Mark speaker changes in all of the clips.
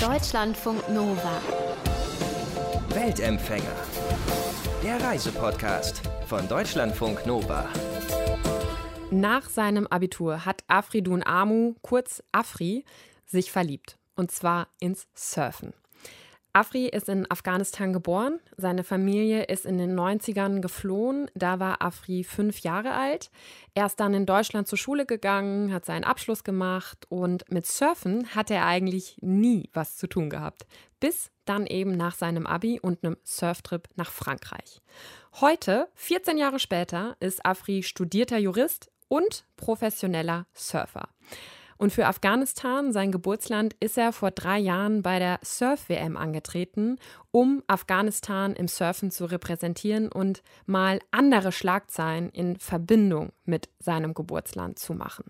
Speaker 1: Deutschlandfunk Nova.
Speaker 2: Weltempfänger. Der Reisepodcast von Deutschlandfunk Nova.
Speaker 3: Nach seinem Abitur hat Afridun Amu, kurz Afri, sich verliebt. Und zwar ins Surfen. Afri ist in Afghanistan geboren. Seine Familie ist in den 90ern geflohen. Da war Afri fünf Jahre alt. Er ist dann in Deutschland zur Schule gegangen, hat seinen Abschluss gemacht und mit Surfen hat er eigentlich nie was zu tun gehabt. Bis dann eben nach seinem Abi und einem Surftrip nach Frankreich. Heute, 14 Jahre später, ist Afri studierter Jurist und professioneller Surfer. Und für Afghanistan, sein Geburtsland, ist er vor drei Jahren bei der Surf-WM angetreten, um Afghanistan im Surfen zu repräsentieren und mal andere Schlagzeilen in Verbindung mit seinem Geburtsland zu machen.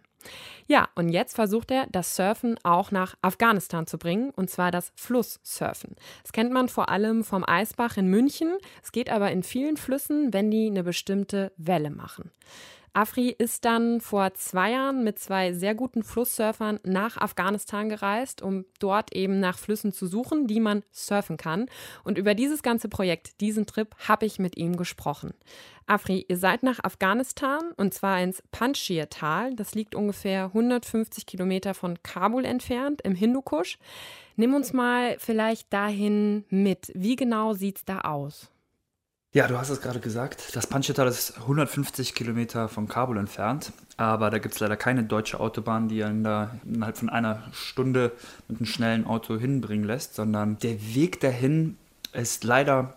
Speaker 3: Ja, und jetzt versucht er, das Surfen auch nach Afghanistan zu bringen, und zwar das Flusssurfen. Das kennt man vor allem vom Eisbach in München. Es geht aber in vielen Flüssen, wenn die eine bestimmte Welle machen. Afri ist dann vor zwei Jahren mit zwei sehr guten Flusssurfern nach Afghanistan gereist, um dort eben nach Flüssen zu suchen, die man surfen kann. Und über dieses ganze Projekt, diesen Trip, habe ich mit ihm gesprochen. Afri, ihr seid nach Afghanistan und zwar ins Panjshir-Tal. Das liegt ungefähr 150 Kilometer von Kabul entfernt im Hindukusch. Nimm uns mal vielleicht dahin mit. Wie genau sieht es da aus?
Speaker 4: Ja, du hast es gerade gesagt. Das Panjshir-Tal ist 150 Kilometer von Kabul entfernt, aber da gibt es leider keine deutsche Autobahn, die einen da innerhalb von einer Stunde mit einem schnellen Auto hinbringen lässt, sondern der Weg dahin ist leider,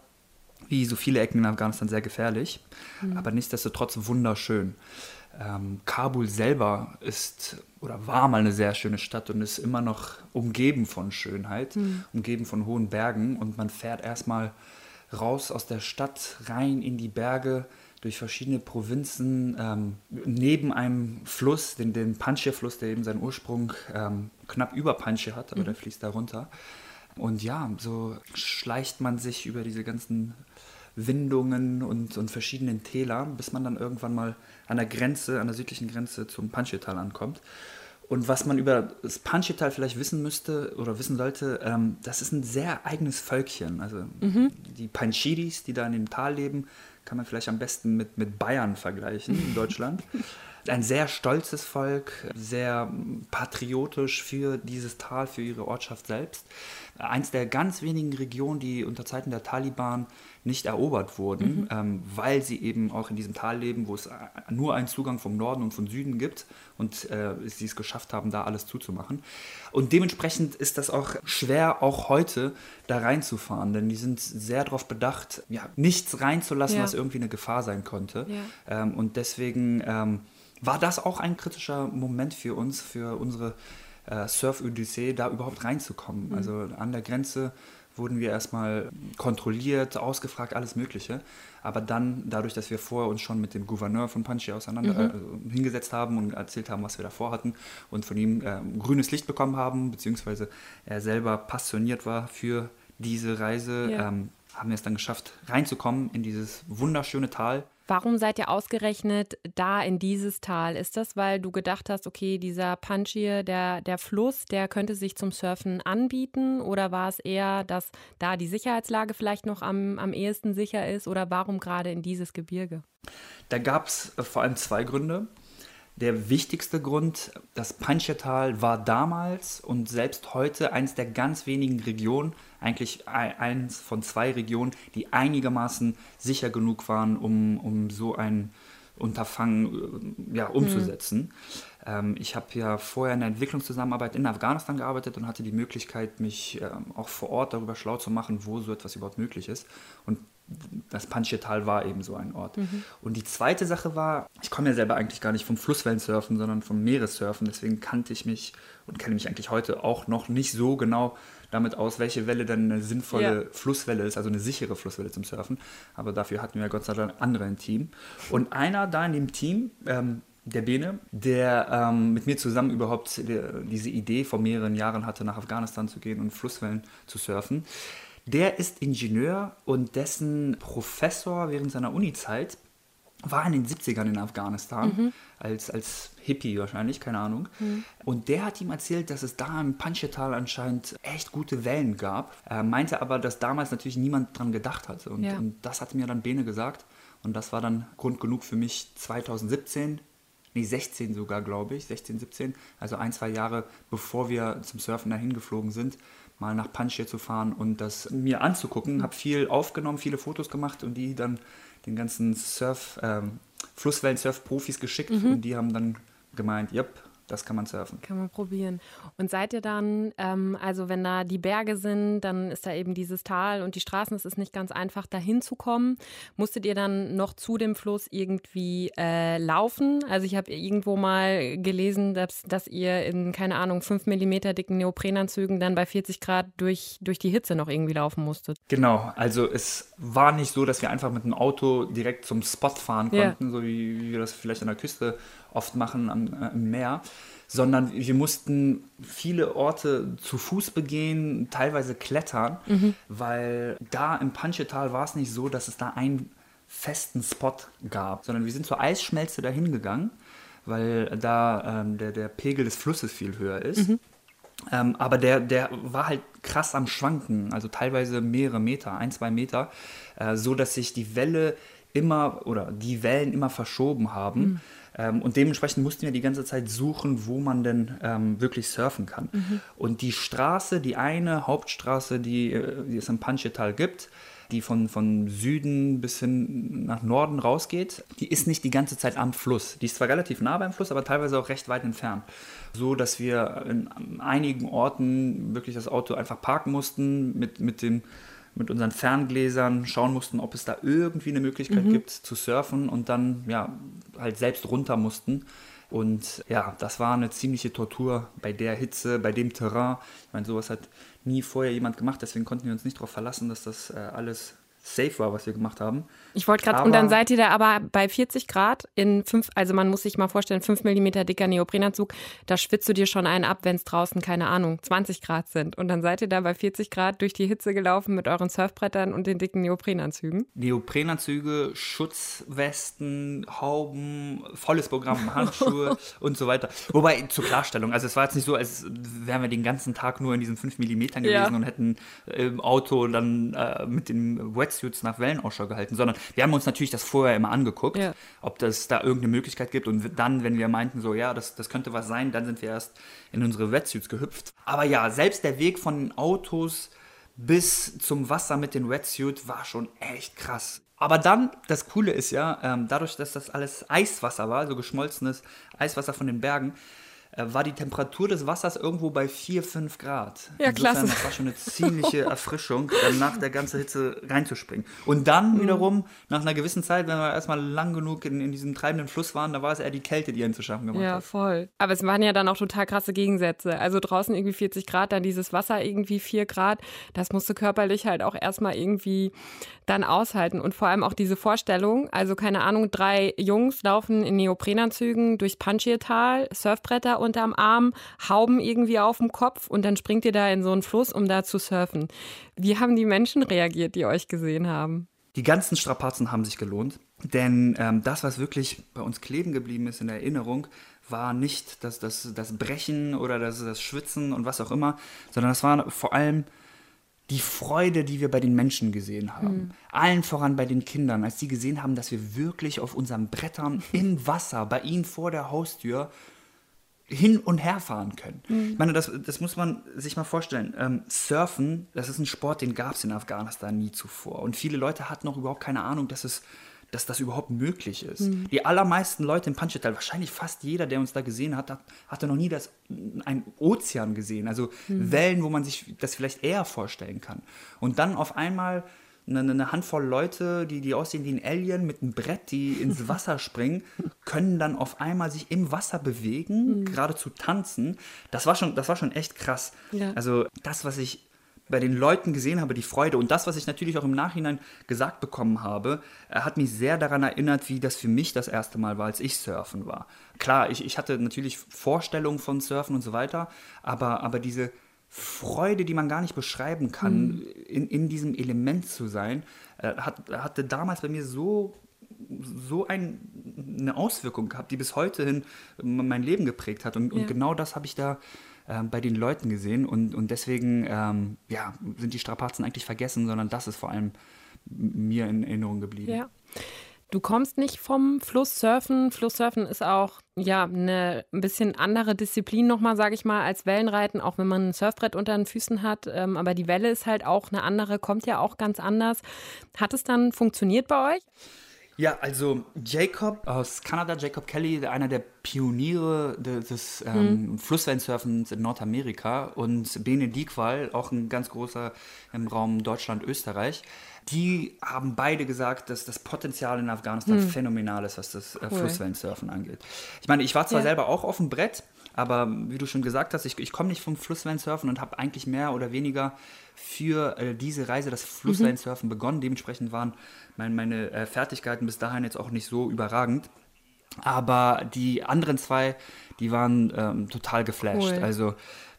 Speaker 4: wie so viele Ecken in Afghanistan, sehr gefährlich, mhm. aber nichtsdestotrotz wunderschön. Ähm, Kabul selber ist oder war mal eine sehr schöne Stadt und ist immer noch umgeben von Schönheit, mhm. umgeben von hohen Bergen und man fährt erstmal raus aus der Stadt, rein in die Berge, durch verschiedene Provinzen, ähm, neben einem Fluss, den, den Panjshir-Fluss, der eben seinen Ursprung ähm, knapp über Panjshir hat, aber mhm. der fließt da runter. Und ja, so schleicht man sich über diese ganzen Windungen und, und verschiedenen Täler, bis man dann irgendwann mal an der Grenze, an der südlichen Grenze zum Panjshir-Tal ankommt. Und was man über das Panjshir-Tal vielleicht wissen müsste oder wissen sollte, ähm, das ist ein sehr eigenes Völkchen. Also mhm. die Panjshiris, die da in dem Tal leben, kann man vielleicht am besten mit, mit Bayern vergleichen in Deutschland. ein sehr stolzes Volk, sehr patriotisch für dieses Tal, für ihre Ortschaft selbst. Eins der ganz wenigen Regionen, die unter Zeiten der Taliban nicht erobert wurden, mhm. ähm, weil sie eben auch in diesem Tal leben, wo es nur einen Zugang vom Norden und vom Süden gibt und äh, sie es geschafft haben, da alles zuzumachen. Und dementsprechend ist das auch schwer, auch heute da reinzufahren, denn die sind sehr darauf bedacht, ja, nichts reinzulassen, ja. was irgendwie eine Gefahr sein konnte. Ja. Ähm, und deswegen ähm, war das auch ein kritischer Moment für uns, für unsere äh, Surf-Odyssee, da überhaupt reinzukommen. Mhm. Also an der Grenze wurden wir erstmal kontrolliert, ausgefragt, alles Mögliche. Aber dann, dadurch, dass wir vorher uns schon mit dem Gouverneur von Panjshir auseinander mhm. äh, hingesetzt haben und erzählt haben, was wir davor hatten und von ihm äh, grünes Licht bekommen haben, beziehungsweise er selber passioniert war für diese Reise, ja. ähm, haben wir es dann geschafft, reinzukommen in dieses wunderschöne Tal.
Speaker 3: Warum seid ihr ausgerechnet da in dieses Tal? Ist das, weil du gedacht hast, okay, dieser Panjshir, der, der Fluss, der könnte sich zum Surfen anbieten? Oder war es eher, dass da die Sicherheitslage vielleicht noch am, am ehesten sicher ist? Oder warum gerade in dieses Gebirge?
Speaker 4: Da gab es äh, vor allem zwei Gründe. Der wichtigste Grund, das Panjshir-Tal war damals und selbst heute eines der ganz wenigen Regionen, eigentlich eins von zwei Regionen, die einigermaßen sicher genug waren, um, um so ein Unterfangen äh, ja, umzusetzen. Mhm. Ähm, ich habe ja vorher in der Entwicklungszusammenarbeit in Afghanistan gearbeitet und hatte die Möglichkeit, mich ähm, auch vor Ort darüber schlau zu machen, wo so etwas überhaupt möglich ist. Und das Panjshir-Tal war eben so ein Ort. Mhm. Und die zweite Sache war, ich komme ja selber eigentlich gar nicht vom Flusswellensurfen, sondern vom Meeressurfen. Deswegen kannte ich mich und kenne mich eigentlich heute auch noch nicht so genau damit aus, welche Welle dann eine sinnvolle ja. Flusswelle ist, also eine sichere Flusswelle zum Surfen. Aber dafür hatten wir Gott sei Dank andere im Team. Und einer da in dem Team, ähm, der Bene, der ähm, mit mir zusammen überhaupt die, diese Idee vor mehreren Jahren hatte, nach Afghanistan zu gehen und Flusswellen zu surfen, der ist Ingenieur und dessen Professor während seiner Uni-Zeit war in den 70ern in Afghanistan, als, als Hippie wahrscheinlich, keine Ahnung. Und der hat ihm erzählt, dass es da im Panjshir-Tal anscheinend echt gute Wellen gab. Er meinte aber, dass damals natürlich niemand dran gedacht hatte. Und,
Speaker 3: Ja.
Speaker 4: und das hat mir dann Bene gesagt. Und das war dann Grund genug für mich 2017, nee 16 sogar, glaube ich, 16, 17, also ein, zwei Jahre bevor wir zum Surfen dahin geflogen sind, mal nach Panjshir zu fahren und das mir anzugucken. Habe viel aufgenommen, viele Fotos gemacht und die dann den ganzen Surf, ähm, Flusswellen-Surf-Profis geschickt und die haben dann gemeint, yep, das kann man surfen.
Speaker 3: Kann man probieren. Und seid ihr dann, ähm, also wenn da die Berge sind, dann ist da eben dieses Tal und die Straßen, es ist nicht ganz einfach, da hinzukommen. Musstet ihr dann noch zu dem Fluss irgendwie äh, laufen? Also ich habe irgendwo mal gelesen, dass, dass ihr in, keine Ahnung, 5 mm dicken Neoprenanzügen dann bei 40 Grad durch, durch die Hitze noch irgendwie laufen musstet.
Speaker 4: Genau, also es war nicht so, dass wir einfach mit dem Auto direkt zum Spot fahren konnten, so wie, wie wir das vielleicht an der Küste oft machen am, äh, im Meer, sondern wir mussten viele Orte zu Fuß begehen, teilweise klettern, weil da im Panchetal war es nicht so, dass es da einen festen Spot gab, sondern wir sind zur Eisschmelze dahin gegangen, weil da ähm, der, der Pegel des Flusses viel höher ist. Ähm, aber der, der war halt krass am Schwanken, also teilweise mehrere Meter, ein, zwei Meter, äh, so dass sich die Welle immer oder die Wellen immer verschoben haben. Ähm, und dementsprechend mussten wir die ganze Zeit suchen, wo man denn ähm, wirklich surfen kann. Und die Straße, die eine Hauptstraße, die, äh, die es im Panchetal gibt, die von, von Süden bis hin nach Norden rausgeht, die ist nicht die ganze Zeit am Fluss. Die ist zwar relativ nah beim Fluss, aber teilweise auch recht weit entfernt. So, dass wir in einigen Orten wirklich das Auto einfach parken mussten, mit, mit, dem, mit unseren Ferngläsern schauen mussten, ob es da irgendwie eine Möglichkeit gibt zu surfen und dann ja halt selbst runter mussten. Und ja, das war eine ziemliche Tortur bei der Hitze, bei dem Terrain. Ich meine, sowas hat nie vorher jemand gemacht, deswegen konnten wir uns nicht darauf verlassen, dass das äh, alles safe war, was wir gemacht haben.
Speaker 3: Ich wollte gerade, und dann seid ihr da aber bei 40 Grad in fünf, also man muss sich mal vorstellen, 5 mm dicker Neoprenanzug, da schwitzt du dir schon einen ab, wenn es draußen, keine Ahnung, 20 Grad sind. Und dann seid ihr da bei 40 Grad durch die Hitze gelaufen mit euren Surfbrettern und den dicken Neoprenanzügen.
Speaker 4: Neoprenanzüge, Schutzwesten, Hauben, volles Programm, Handschuhe und so weiter. Wobei, zur Klarstellung, also es war jetzt nicht so, als wären wir den ganzen Tag nur in diesen 5 mm gewesen
Speaker 3: Ja.
Speaker 4: und hätten im Auto dann äh, mit den Wetsuits nach Wellen Ausschau gehalten, sondern wir haben uns natürlich das vorher immer angeguckt,
Speaker 3: Ja.
Speaker 4: ob das da irgendeine Möglichkeit gibt und dann, wenn wir meinten, so ja, das, das könnte was sein, dann sind wir erst in unsere Wetsuits gehüpft. Aber ja, selbst der Weg von den Autos bis zum Wasser mit den Wetsuit war schon echt krass. Aber dann, das Coole ist ja, ähm, dadurch, dass das alles Eiswasser war, also geschmolzenes Eiswasser von den Bergen, war die Temperatur des Wassers irgendwo bei 4, 5 Grad.
Speaker 3: Ja, klasse.
Speaker 4: Das war schon eine ziemliche Erfrischung, dann nach der ganzen Hitze reinzuspringen. Und
Speaker 3: Mhm.
Speaker 4: dann wiederum, nach einer gewissen Zeit, wenn wir erstmal lang genug in, in diesem treibenden Fluss waren, da war es eher die Kälte, die einen zu schaffen gemacht
Speaker 3: Ja,
Speaker 4: hat.
Speaker 3: voll. Aber es waren ja dann auch total krasse Gegensätze. Also draußen irgendwie 40 Grad, dann dieses Wasser irgendwie 4 Grad. Das musst du körperlich halt auch erstmal irgendwie dann aushalten. Und vor allem auch diese Vorstellung, also keine Ahnung, drei Jungs laufen in Neoprenanzügen durchs Panjshir-Tal, Surfbretter unterm Arm, Hauben irgendwie auf dem Kopf und dann springt ihr da in so einen Fluss, um da zu surfen. Wie haben die Menschen reagiert, die euch gesehen haben?
Speaker 4: Die ganzen Strapazen haben sich gelohnt, denn ähm, das, was wirklich bei uns kleben geblieben ist in der Erinnerung, war nicht das, das, das Brechen oder das, das Schwitzen und was auch immer, sondern das war vor allem die Freude, die wir bei den Menschen gesehen haben. Allen voran bei den Kindern, als sie gesehen haben, dass wir wirklich auf unseren Brettern im Wasser, bei ihnen vor der Haustür, hin und her fahren können. Ich meine, das, das muss man sich mal vorstellen. Ähm, Surfen, das ist ein Sport, den gab es in Afghanistan nie zuvor. Und viele Leute hatten auch überhaupt keine Ahnung, dass es dass das überhaupt möglich ist. Die allermeisten Leute im Panchetal, wahrscheinlich fast jeder, der uns da gesehen hat, hat hatte noch nie das, einen Ozean gesehen. Also Wellen, wo man sich das vielleicht eher vorstellen kann. Und dann auf einmal eine, eine Handvoll Leute, die, die aussehen wie ein Alien mit einem Brett, die ins Wasser springen, können dann auf einmal sich im Wasser bewegen, geradezu tanzen. Das war schon, das war schon echt krass.
Speaker 3: Ja.
Speaker 4: Also das, was ich bei den Leuten gesehen habe, die Freude und das, was ich natürlich auch im Nachhinein gesagt bekommen habe, äh, hat mich sehr daran erinnert, wie das für mich das erste Mal war, als ich surfen war. Klar, ich, ich hatte natürlich Vorstellungen von Surfen und so weiter, aber, aber diese Freude, die man gar nicht beschreiben kann, in, in diesem Element zu sein, äh, hat, hatte damals bei mir so so ein, eine Auswirkung gehabt, die bis heute hin mein Leben geprägt hat. Und, und genau das habe ich da ähm, bei den Leuten gesehen. Und, und deswegen ähm, ja, sind die Strapazen eigentlich vergessen, sondern das ist vor allem mir in Erinnerung geblieben.
Speaker 3: Ja. Du kommst nicht vom Flusssurfen. Flusssurfen ist auch ja eine ein bisschen andere Disziplin nochmal, sage ich mal, als Wellenreiten, auch wenn man ein Surfbrett unter den Füßen hat. Ähm, aber die Welle ist halt auch eine andere, kommt ja auch ganz anders. Hat es dann funktioniert bei euch?
Speaker 4: Ja, also Jacob aus Kanada, Jacob Kelly, einer der Pioniere des ähm, mhm. Flusswellensurfens in Nordamerika und Bene Diekwal, auch ein ganz großer im Raum Deutschland, Österreich. Die haben beide gesagt, dass das Potenzial in Afghanistan hm. phänomenal ist, was das äh, cool. Flusswellensurfen angeht. Ich meine, ich war zwar ja. selber auch auf dem Brett, aber wie du schon gesagt hast, ich, ich komme nicht vom Flusswellensurfen und habe eigentlich mehr oder weniger für äh, diese Reise das Flusswellensurfen mhm. begonnen. Dementsprechend waren mein, meine äh, Fertigkeiten bis dahin jetzt auch nicht so überragend. Aber die anderen zwei, die waren ähm, total geflasht. Cool. Also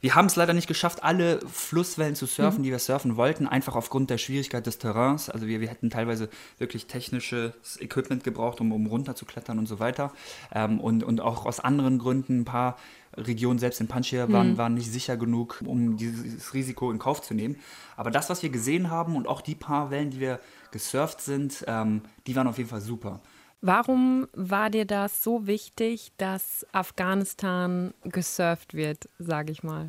Speaker 4: wir haben es leider nicht geschafft, alle Flusswellen zu surfen, mhm. die wir surfen wollten, einfach aufgrund der Schwierigkeit des Terrains. Also wir, wir hätten teilweise wirklich technisches Equipment gebraucht, um, um runterzuklettern und so weiter. Ähm, und, und auch aus anderen Gründen ein paar Regionen, selbst in Panjshir, waren, mhm. waren nicht sicher genug, um dieses Risiko in Kauf zu nehmen. Aber das, was wir gesehen haben und auch die paar Wellen, die wir gesurft sind, ähm, die waren auf jeden Fall super.
Speaker 3: Warum war dir das so wichtig, dass Afghanistan gesurft wird, sage ich mal?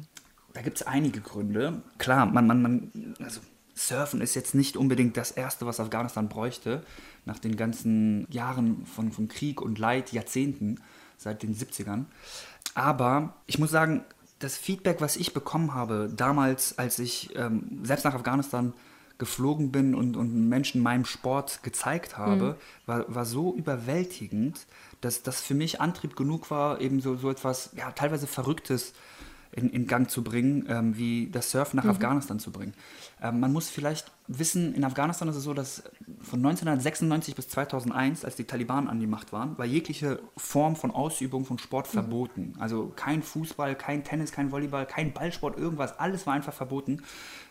Speaker 4: Da gibt es einige Gründe. Klar, man, man, man, also Surfen ist jetzt nicht unbedingt das Erste, was Afghanistan bräuchte, nach den ganzen Jahren von, von Krieg und Leid, Jahrzehnten, seit den 70ern. Aber ich muss sagen, das Feedback, was ich bekommen habe, damals, als ich ähm, selbst nach Afghanistan geflogen bin und, und Menschen meinem Sport gezeigt habe, mhm. war, war so überwältigend, dass das für mich Antrieb genug war, eben so, so etwas ja, teilweise Verrücktes in, in Gang zu bringen, ähm, wie das Surfen nach mhm. Afghanistan zu bringen. Ähm, man muss vielleicht wissen, in Afghanistan ist es so, dass von 1996 bis 2001, als die Taliban an die Macht waren, war jegliche Form von Ausübung von Sport mhm. verboten. Also kein Fußball, kein Tennis, kein Volleyball, kein Ballsport, irgendwas, alles war einfach verboten,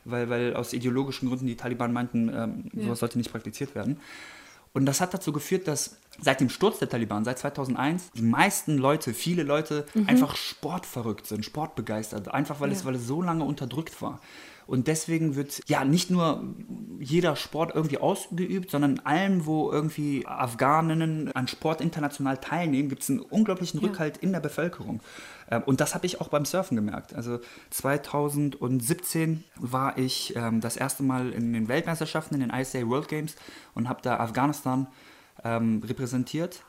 Speaker 4: weil, weil aus ideologischen Gründen die Taliban meinten, ähm, ja. sowas sollte nicht praktiziert werden. Und das hat dazu geführt, dass seit dem Sturz der Taliban, seit 2001, die meisten Leute, viele Leute mhm. einfach sportverrückt sind, sportbegeistert, einfach weil, ja. es, weil es so lange unterdrückt war. Und deswegen wird ja nicht nur jeder Sport irgendwie ausgeübt, sondern in allem, wo irgendwie Afghaninnen an Sport international teilnehmen, gibt es einen unglaublichen ja. Rückhalt in der Bevölkerung. Ähm, und das habe ich auch beim Surfen gemerkt. Also 2017 war ich ähm, das erste Mal in den Weltmeisterschaften, in den ISA World Games und habe da Afghanistan ähm, repräsentiert.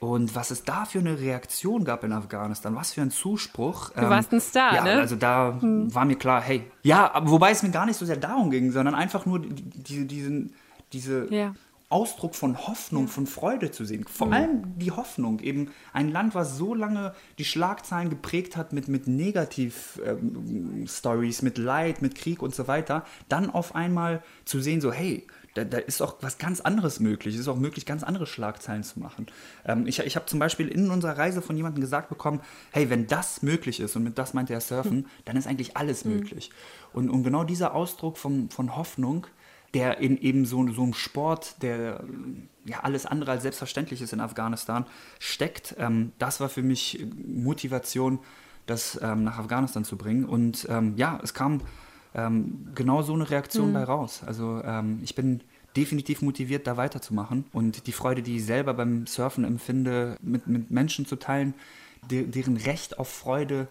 Speaker 4: Und was es da für eine Reaktion gab in Afghanistan, was für ein Zuspruch.
Speaker 3: Du ähm, warst ein Star,
Speaker 4: ja,
Speaker 3: ne?
Speaker 4: also da hm. war mir klar, hey, ja, wobei es mir gar nicht so sehr darum ging, sondern einfach nur die, die, diesen, diese ja. Ausdruck von Hoffnung, von Freude zu sehen. Vor mhm. allem die Hoffnung, eben ein Land, was so lange die Schlagzeilen geprägt hat mit, mit Negativ-Stories, ähm, mit Leid, mit Krieg und so weiter, dann auf einmal zu sehen, so, hey, da, da, ist auch was ganz anderes möglich. Es ist auch möglich, ganz andere Schlagzeilen zu machen. Ähm, ich ich habe zum Beispiel in unserer Reise von jemandem gesagt bekommen, hey, wenn das möglich ist, und mit das meinte er Surfen, hm. dann ist eigentlich alles hm. möglich. Und, und genau dieser Ausdruck von, von Hoffnung, der in eben so, so einem Sport, der ja alles andere als selbstverständlich ist in Afghanistan, steckt, ähm, das war für mich Motivation, das ähm, nach Afghanistan zu bringen. Und ähm, ja, es kam ähm, genau so eine Reaktion mhm. bei raus. Also ähm, ich bin definitiv motiviert, da weiterzumachen. Und die Freude, die ich selber beim Surfen empfinde, mit, mit Menschen zu teilen, de deren Recht auf Freude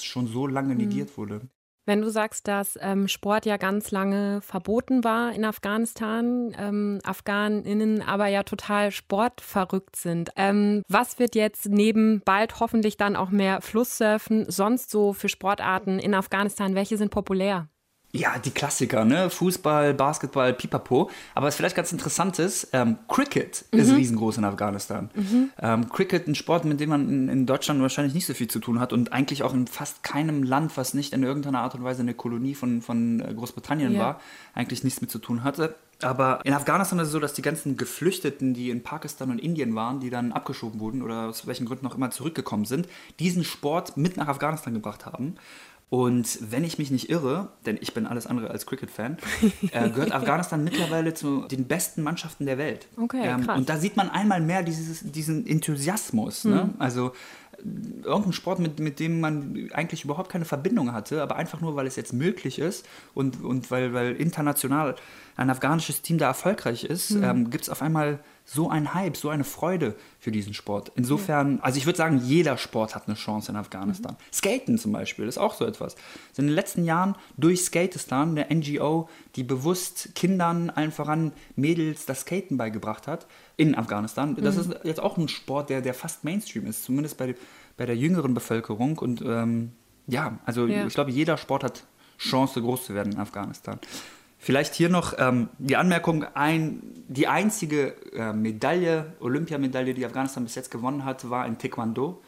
Speaker 4: schon so lange mhm. negiert wurde.
Speaker 3: Wenn du sagst, dass ähm, Sport ja ganz lange verboten war in Afghanistan, ähm, Afghaninnen aber ja total sportverrückt sind, ähm, was wird jetzt neben bald hoffentlich dann auch mehr Flusssurfen sonst so für Sportarten in Afghanistan? Welche sind populär?
Speaker 4: Ja, die Klassiker, ne? Fußball, Basketball, Pipapo. Aber was vielleicht ganz interessant ist, ähm, Cricket mhm. ist riesengroß in Afghanistan. Mhm. Ähm, Cricket, ein Sport, mit dem man in, in, Deutschland wahrscheinlich nicht so viel zu tun hat und eigentlich auch in fast keinem Land, was nicht in irgendeiner Art und Weise eine Kolonie von, von äh, Großbritannien ja. war, eigentlich nichts mit zu tun hatte. Aber in Afghanistan ist es so, dass die ganzen Geflüchteten, die in Pakistan und Indien waren, die dann abgeschoben wurden oder aus welchen Gründen auch immer zurückgekommen sind, diesen Sport mit nach Afghanistan gebracht haben Und wenn ich mich nicht irre, denn ich bin alles andere als Cricket-Fan, äh, gehört Afghanistan mittlerweile zu den besten Mannschaften der Welt.
Speaker 3: Okay, ähm, krass.
Speaker 4: Und da sieht man einmal mehr dieses, diesen Enthusiasmus. Ne? Mhm. Also irgendein Sport, mit, mit dem man eigentlich überhaupt keine Verbindung hatte, aber einfach nur, weil es jetzt möglich ist und, und weil, weil international ein afghanisches Team da erfolgreich ist, mhm. ähm, gibt es auf einmal so einen Hype, so eine Freude für diesen Sport. Insofern, also ich würde sagen, jeder Sport hat eine Chance in Afghanistan. Mhm. Skaten zum Beispiel ist auch so etwas. in den letzten Jahren durch Skatestan, der NGO, die bewusst Kindern, allen voran Mädels, das Skaten beigebracht hat in Afghanistan. Das mhm. ist jetzt auch ein Sport, der, der fast Mainstream ist, zumindest bei, bei der jüngeren Bevölkerung. Und ähm, ja, also ja. ich glaube, jeder Sport hat Chance, groß zu werden in Afghanistan. Vielleicht hier noch ähm, die Anmerkung, ein, die einzige äh, Medaille, Olympiamedaille, die Afghanistan bis jetzt gewonnen hat, war in Taekwondo.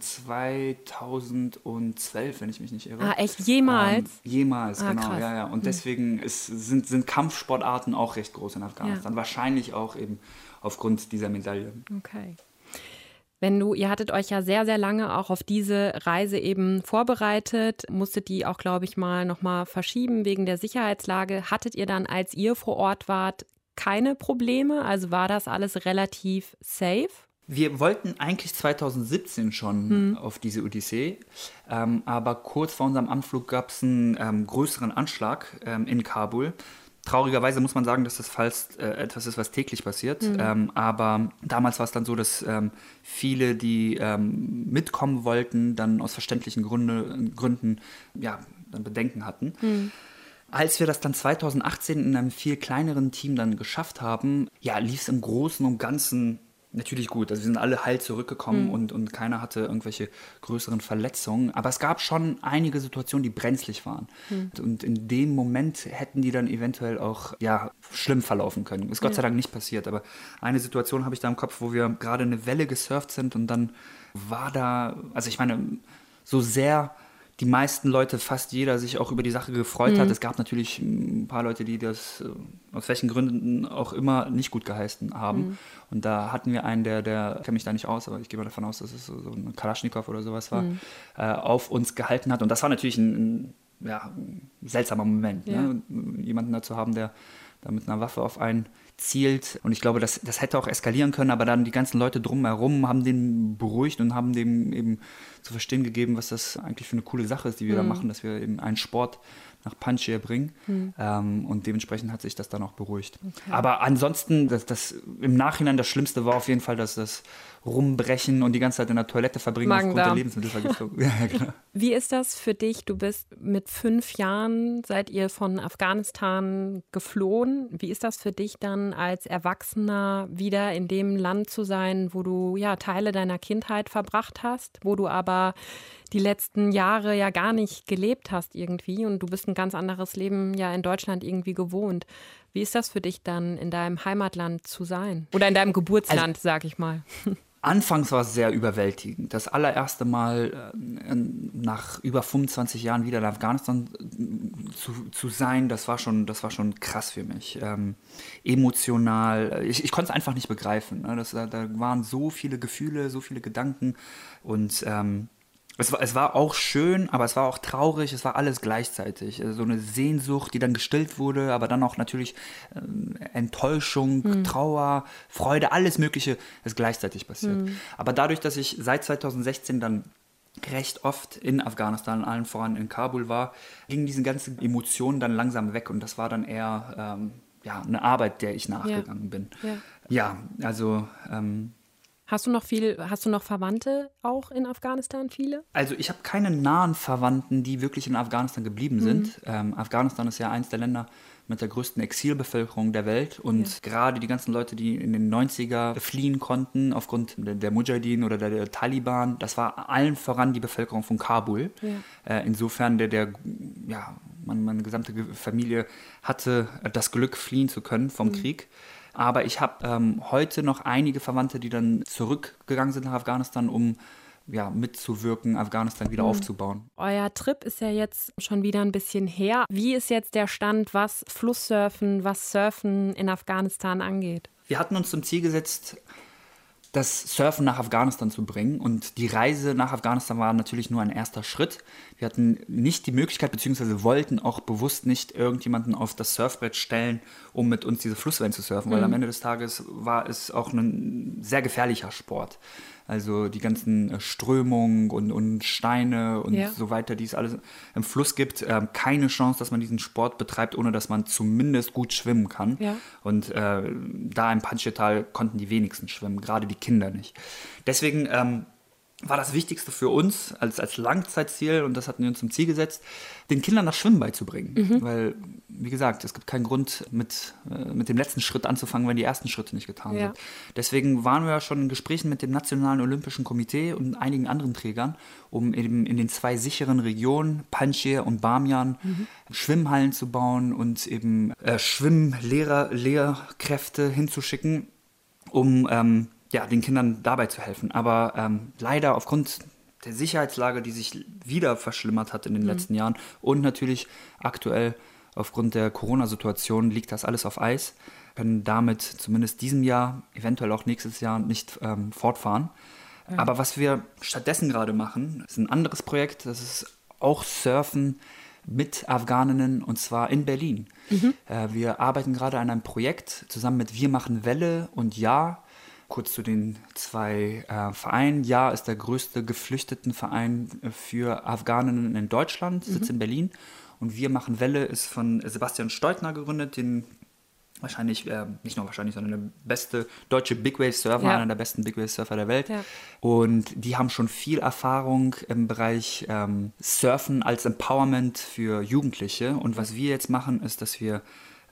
Speaker 4: 2012, wenn ich mich nicht irre.
Speaker 3: Ah, echt? Jemals?
Speaker 4: Ähm, jemals, ah, genau. Krass. Ja, ja. Und hm. deswegen ist, sind, sind Kampfsportarten auch recht groß in Afghanistan. Ja. Wahrscheinlich auch eben aufgrund dieser Medaille.
Speaker 3: Okay. Wenn du, ihr hattet euch ja sehr, sehr lange auch auf diese Reise eben vorbereitet, musstet die auch, glaube ich, mal nochmal verschieben wegen der Sicherheitslage. Hattet ihr dann, als ihr vor Ort wart, keine Probleme? Also war das alles relativ safe?
Speaker 4: Wir wollten eigentlich 2017 schon hm. auf diese Odyssee, ähm, aber kurz vor unserem Anflug gab es einen ähm, größeren Anschlag ähm, in Kabul. Traurigerweise muss man sagen, dass das fast äh, etwas ist, was täglich passiert. Mhm. Ähm, aber damals war es dann so, dass ähm, viele, die ähm, mitkommen wollten, dann aus verständlichen Gründe, Gründen ja, dann Bedenken hatten. Mhm. Als wir das dann 2018 in einem viel kleineren Team dann geschafft haben, ja, lief es im Großen und Ganzen natürlich gut. Also wir sind alle heil zurückgekommen mhm. und, und keiner hatte irgendwelche größeren Verletzungen. Aber es gab schon einige Situationen, die brenzlig waren. Mhm. Und in dem Moment hätten die dann eventuell auch ja, schlimm verlaufen können. Ist Gott ja. sei Dank nicht passiert. Aber eine Situation habe ich da im Kopf, wo wir gerade eine Welle gesurft sind und dann war da, also ich meine, so sehr die meisten Leute, fast jeder, sich auch über die Sache gefreut mhm. hat. Es gab natürlich ein paar Leute, die das äh, aus welchen Gründen auch immer nicht gut geheißen haben. Mhm. Und da hatten wir einen, der, der, ich kenne mich da nicht aus, aber ich gehe mal davon aus, dass es so ein Kalaschnikow oder sowas war, mhm. äh, auf uns gehalten hat. Und das war natürlich ein, ein, ja, ein seltsamer Moment, ja. ne? jemanden da zu haben, der da mit einer Waffe auf einen zielt. Und ich glaube, das, das hätte auch eskalieren können, aber dann die ganzen Leute drumherum haben den beruhigt und haben dem eben zu verstehen gegeben, was das eigentlich für eine coole Sache ist, die wir mhm. da machen, dass wir eben einen Sport nach Panjshir bringen. Mhm. Ähm, und dementsprechend hat sich das dann auch beruhigt. Okay. Aber ansonsten, das, das, im Nachhinein das Schlimmste war auf jeden Fall, dass das rumbrechen und die ganze Zeit in der Toilette verbringen
Speaker 3: Magen
Speaker 4: aufgrund der Lebensmittelvergiftung. ja,
Speaker 3: genau. Wie ist das für dich? Du bist mit fünf Jahren, seid ihr von Afghanistan geflohen. Wie ist das für dich dann als Erwachsener wieder in dem Land zu sein, wo du ja Teile deiner Kindheit verbracht hast, wo du aber die letzten Jahre ja gar nicht gelebt hast irgendwie und du bist ein ganz anderes Leben ja in Deutschland irgendwie gewohnt. Wie ist das für dich dann in deinem Heimatland zu sein? Oder in deinem Geburtsland, also, sag ich mal.
Speaker 4: Anfangs war es sehr überwältigend. Das allererste Mal äh, nach über 25 Jahren wieder in Afghanistan äh, zu, zu sein, das war schon, das war schon krass für mich. Ähm, emotional, ich, ich konnte es einfach nicht begreifen. Ne? Das, da waren so viele Gefühle, so viele Gedanken und ähm, es war, es war auch schön, aber es war auch traurig, es war alles gleichzeitig. Also so eine Sehnsucht, die dann gestillt wurde, aber dann auch natürlich äh, Enttäuschung, hm. Trauer, Freude, alles Mögliche ist gleichzeitig passiert. Hm. Aber dadurch, dass ich seit 2016 dann recht oft in Afghanistan, allen voran in Kabul war, gingen diese ganzen Emotionen dann langsam weg und das war dann eher ähm, ja, eine Arbeit, der ich nachgegangen ja. bin. Ja, ja also ähm,
Speaker 3: Hast du noch viel, hast du noch Verwandte auch in Afghanistan, viele?
Speaker 4: Also ich habe keine nahen Verwandten, die wirklich in Afghanistan geblieben mhm. sind. Ähm, Afghanistan ist ja eins der Länder mit der größten Exilbevölkerung der Welt und ja. gerade die ganzen Leute, die in den 90er fliehen konnten aufgrund der, der Mujahideen oder der, der, Taliban, das war allen voran die Bevölkerung von Kabul. Ja. Äh, insofern der, der ja, man, meine gesamte Familie hatte das Glück, fliehen zu können vom mhm. Krieg. Aber ich habe ähm, heute noch einige Verwandte, die dann zurückgegangen sind nach Afghanistan, um ja, mitzuwirken, Afghanistan wieder mhm. aufzubauen.
Speaker 3: Euer Trip ist ja jetzt schon wieder ein bisschen her. Wie ist jetzt der Stand, was Flusssurfen, was Surfen in Afghanistan angeht?
Speaker 4: Wir hatten uns zum Ziel gesetzt, das Surfen nach Afghanistan zu bringen. Und die Reise nach Afghanistan war natürlich nur ein erster Schritt. Wir hatten nicht die Möglichkeit, beziehungsweise wollten auch bewusst nicht irgendjemanden auf das Surfbrett stellen, um mit uns diese Flusswellen zu surfen, weil mhm. am Ende des Tages war es auch ein sehr gefährlicher Sport. Also die ganzen äh, Strömungen und, und Steine und ja. so weiter, die es alles im Fluss gibt, äh, keine Chance, dass man diesen Sport betreibt, ohne dass man zumindest gut schwimmen kann. Ja. Und äh, da im Panchetal konnten die wenigsten schwimmen, gerade die Kinder nicht. Deswegen ähm, war das Wichtigste für uns als, als Langzeitziel, und das hatten wir uns zum Ziel gesetzt, den Kindern das Schwimmen beizubringen. Mhm. Weil, wie gesagt, es gibt keinen Grund, mit, äh, mit dem letzten Schritt anzufangen, wenn die ersten Schritte nicht getan ja. sind. Deswegen waren wir schon in Gesprächen mit dem Nationalen Olympischen Komitee und einigen anderen Trägern, um eben in den zwei sicheren Regionen, Panjshir und Bamian, mhm. Schwimmhallen zu bauen und eben äh, Schwimmlehrer, Lehrkräfte hinzuschicken, um ähm, ja, den Kindern dabei zu helfen. Aber ähm, leider aufgrund der Sicherheitslage, die sich wieder verschlimmert hat in den mhm. letzten Jahren und natürlich aktuell aufgrund der Corona-Situation liegt das alles auf Eis, können damit zumindest diesem Jahr, eventuell auch nächstes Jahr nicht ähm, fortfahren. Mhm. Aber was wir stattdessen gerade machen, ist ein anderes Projekt, das ist auch Surfen mit Afghaninnen und zwar in Berlin. Mhm. Äh, wir arbeiten gerade an einem Projekt zusammen mit Wir machen Welle und Ja kurz zu den zwei äh, Vereinen. Ja ist der größte Geflüchtetenverein äh, für Afghaninnen in Deutschland, sitzt mhm. in Berlin. Und Wir machen Welle ist von Sebastian Steutner gegründet, den wahrscheinlich, äh, nicht nur wahrscheinlich, sondern der beste deutsche Big Wave Surfer, ja. einer der besten Big Wave Surfer der Welt. Ja. Und die haben schon viel Erfahrung im Bereich ähm, Surfen als Empowerment für Jugendliche. Und was wir jetzt machen, ist, dass wir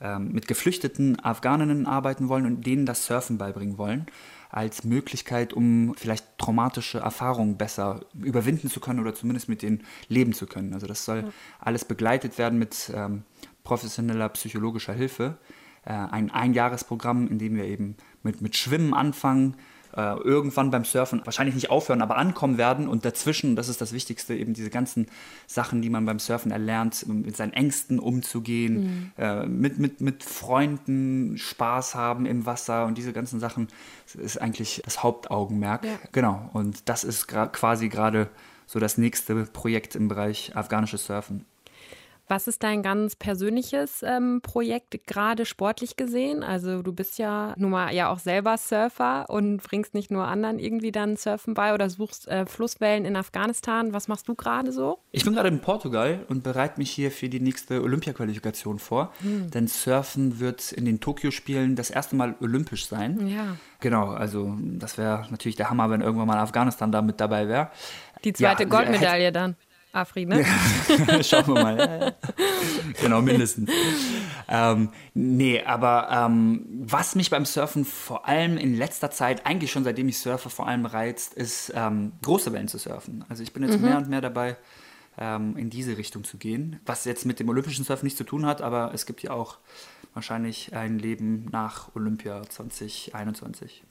Speaker 4: ähm, mit geflüchteten Afghaninnen arbeiten wollen und denen das Surfen beibringen wollen, als Möglichkeit, um vielleicht traumatische Erfahrungen besser überwinden zu können oder zumindest mit denen leben zu können. Also das soll ja. alles begleitet werden mit ähm, professioneller psychologischer Hilfe. Äh, ein Einjahresprogramm, in dem wir eben mit, mit Schwimmen anfangen, äh, irgendwann beim Surfen wahrscheinlich nicht aufhören, aber ankommen werden und dazwischen, das ist das Wichtigste, eben diese ganzen Sachen, die man beim Surfen erlernt, mit seinen Ängsten umzugehen, mhm. äh, mit, mit, mit Freunden Spaß haben im Wasser und diese ganzen Sachen ist eigentlich das Hauptaugenmerk. Ja. Genau, und das ist quasi gerade so das nächste Projekt im Bereich afghanisches Surfen.
Speaker 3: Was ist dein ganz persönliches ähm, Projekt, gerade sportlich gesehen? Also du bist ja nun mal ja auch selber Surfer und bringst nicht nur anderen irgendwie dann Surfen bei oder suchst äh, Flusswellen in Afghanistan. Was machst du gerade so?
Speaker 4: Ich bin gerade in Portugal und bereite mich hier für die nächste Olympia-Qualifikation vor. Hm. Denn Surfen wird in den Tokio-Spielen das erste Mal olympisch sein.
Speaker 3: Ja.
Speaker 4: Genau, also das wäre natürlich der Hammer, wenn irgendwann mal Afghanistan da mit dabei wäre.
Speaker 3: Die zweite ja, Goldmedaille dann. Afri, ne?
Speaker 4: Schauen wir mal. genau, mindestens. Ähm, nee, aber ähm, was mich beim Surfen vor allem in letzter Zeit, eigentlich schon seitdem ich surfe, vor allem reizt, ist ähm, große Wellen zu surfen. Also ich bin jetzt mhm. mehr und mehr dabei, ähm, in diese Richtung zu gehen. Was jetzt mit dem olympischen Surfen nichts zu tun hat, aber es gibt ja auch wahrscheinlich ein Leben nach Olympia 2021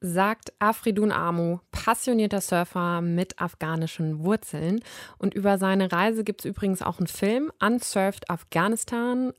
Speaker 3: sagt Afridun Amu, passionierter Surfer mit afghanischen Wurzeln. Und über seine Reise gibt es übrigens auch einen Film, Unsurfed Afghanistan.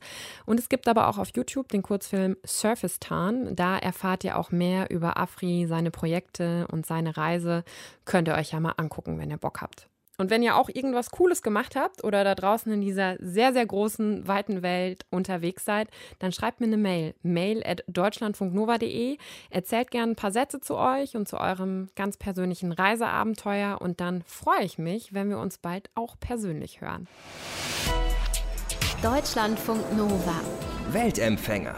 Speaker 3: Und es gibt aber auch auf YouTube den Kurzfilm Surfistan. Da erfahrt ihr auch mehr über Afri, seine Projekte und seine Reise. Könnt ihr euch ja mal angucken, wenn ihr Bock habt. Und wenn ihr auch irgendwas Cooles gemacht habt oder da draußen in dieser sehr, sehr großen, weiten Welt unterwegs seid, dann schreibt mir eine Mail. Mail at deutschlandfunknova.de. Erzählt gerne ein paar Sätze zu euch und zu eurem ganz persönlichen Reiseabenteuer. Und dann freue ich mich, wenn wir uns bald auch persönlich hören.
Speaker 1: Deutschlandfunk Nova.
Speaker 2: Weltempfänger.